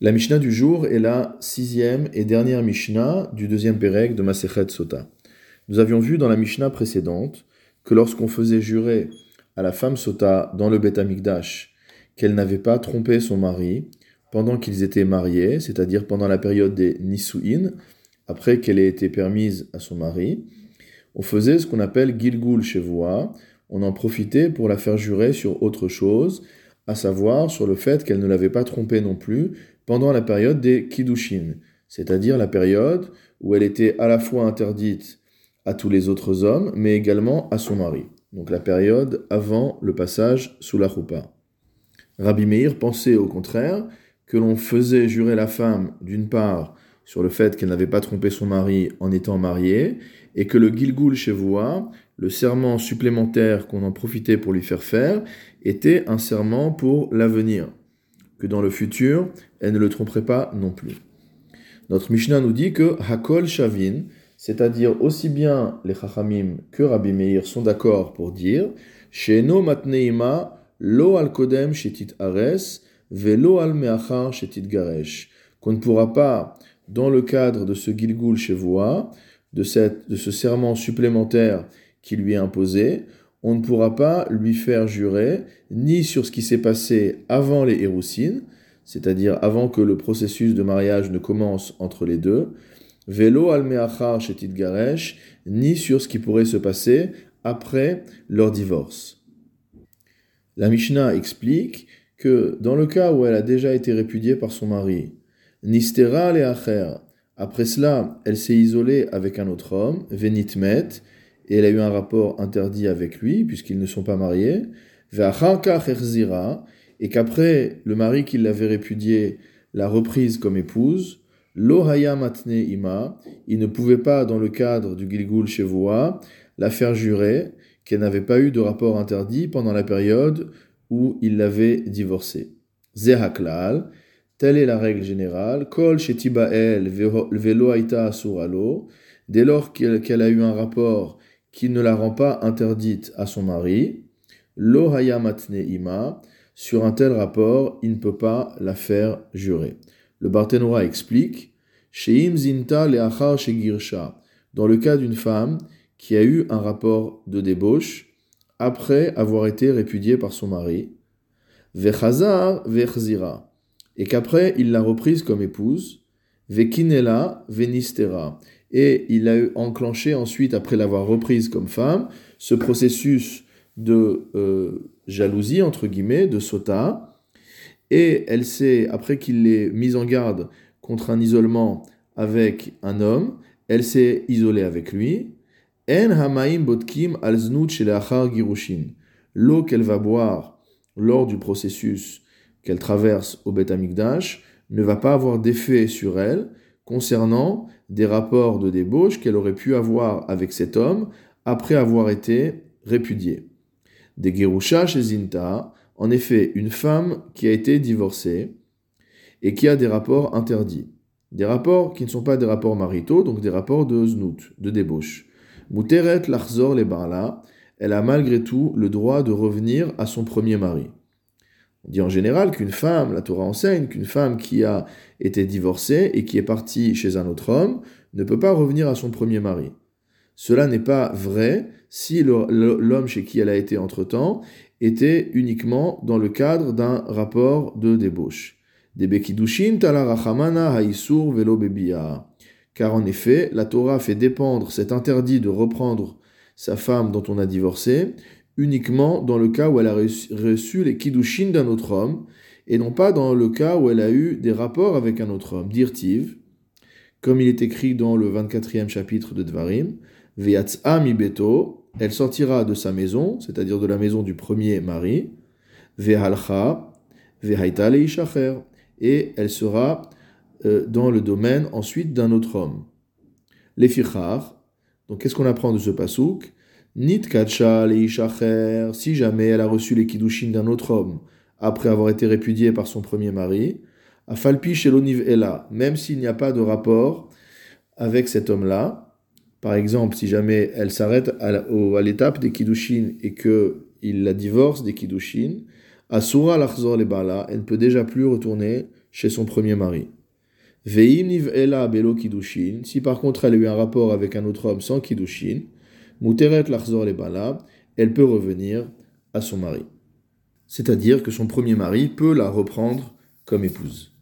La Mishnah du jour est la sixième et dernière Mishnah du deuxième Pérec de Masechet Sota. Nous avions vu dans la Mishnah précédente que lorsqu'on faisait jurer à la femme Sota dans le Beth Amikdash qu'elle n'avait pas trompé son mari pendant qu'ils étaient mariés, c'est-à-dire pendant la période des Nisuin, après qu'elle ait été permise à son mari, on faisait ce qu'on appelle Gilgul Shevoa, on en profitait pour la faire jurer sur autre chose, à savoir sur le fait qu'elle ne l'avait pas trompé non plus pendant la période des Kiddushin, c'est-à-dire la période où elle était à la fois interdite à tous les autres hommes, mais également à son mari. Donc la période avant le passage sous la roupa. Rabbi Meir pensait au contraire que l'on faisait jurer la femme, d'une part, sur le fait qu'elle n'avait pas trompé son mari en étant mariée, et que le Gilgul Shevoa, le serment supplémentaire qu'on en profitait pour lui faire faire, était un serment pour l'avenir que dans le futur, elle ne le tromperait pas non plus. Notre Mishnah nous dit que Hakol Shavin, c'est-à-dire aussi bien les Chachamim que Rabbi Meir sont d'accord pour dire Sheno matneima lo al shetit velo al meachar qu'on ne pourra pas, dans le cadre de ce Gilgul Shevoa, de ce serment supplémentaire qui lui est imposé, on ne pourra pas lui faire jurer ni sur ce qui s'est passé avant les Héroussines, c'est-à-dire avant que le processus de mariage ne commence entre les deux, Velo al shetit garesh, ni sur ce qui pourrait se passer après leur divorce. La Mishnah explique que dans le cas où elle a déjà été répudiée par son mari, Nistera le après cela, elle s'est isolée avec un autre homme, Venitmet, et elle a eu un rapport interdit avec lui, puisqu'ils ne sont pas mariés, et qu'après le mari qui l'avait répudiée l'a reprise comme épouse, Lohaya matne ima, il ne pouvait pas, dans le cadre du Gilgul Shevoa, la faire jurer qu'elle n'avait pas eu de rapport interdit pendant la période où il l'avait divorcée. Zehaklal, telle est la règle générale, Kol shetibael velo asuralo, dès lors qu'elle a eu un rapport qui ne la rend pas interdite à son mari, lo matne ima, sur un tel rapport, il ne peut pas la faire jurer. Le Barthénora explique, Sheim zinta leachar shegirsha, dans le cas d'une femme qui a eu un rapport de débauche après avoir été répudiée par son mari, vechazar vechzira, et qu'après il l'a reprise comme épouse, vekinela venistera, et il a enclenché ensuite, après l'avoir reprise comme femme, ce processus de euh, jalousie, entre guillemets, de sota, et elle s'est, après qu'il l'ait mise en garde contre un isolement avec un homme, elle s'est isolée avec lui. En hamaim botkim al girushin. L'eau qu'elle va boire lors du processus qu'elle traverse au Beth Amikdash ne va pas avoir d'effet sur elle concernant des rapports de débauche qu'elle aurait pu avoir avec cet homme après avoir été répudiée. Des Gerusha chez Zinta, en effet, une femme qui a été divorcée et qui a des rapports interdits. Des rapports qui ne sont pas des rapports maritaux, donc des rapports de znout, de débauche. Muteret lachzor le barla, elle a malgré tout le droit de revenir à son premier mari. Dit en général qu'une femme, la Torah enseigne, qu'une femme qui a été divorcée et qui est partie chez un autre homme ne peut pas revenir à son premier mari. Cela n'est pas vrai si l'homme chez qui elle a été entre-temps était uniquement dans le cadre d'un rapport de débauche. Car en effet, la Torah fait dépendre cet interdit de reprendre sa femme dont on a divorcé uniquement dans le cas où elle a reçu les kiddushin d'un autre homme, et non pas dans le cas où elle a eu des rapports avec un autre homme. Dirtiv, comme il est écrit dans le 24e chapitre de Dvarim, Veyatz'a mi beto, elle sortira de sa maison, c'est-à-dire de la maison du premier mari, Vehalcha, Vehaita leishacher, et elle sera euh, dans le domaine ensuite d'un autre homme. Les fichar, donc qu'est-ce qu'on apprend de ce pasouk? Nit kacha leishacher, si jamais elle a reçu les kiddushin d'un autre homme, après avoir été répudiée par son premier mari, à Falpi chez Ella, même s'il n'y a pas de rapport avec cet homme-là. Par exemple, si jamais elle s'arrête à l'étape des Kiddushin et qu'il la divorce des Kiddushin, Asura l'achzor les bala, elle ne peut déjà plus retourner chez son premier mari. Veim ela belo kidushin, si par contre elle a eu un rapport avec un autre homme sans kidushin, muteret lachzor le bala, elle peut revenir à son mari. C'est-à-dire que son premier mari peut la reprendre comme épouse.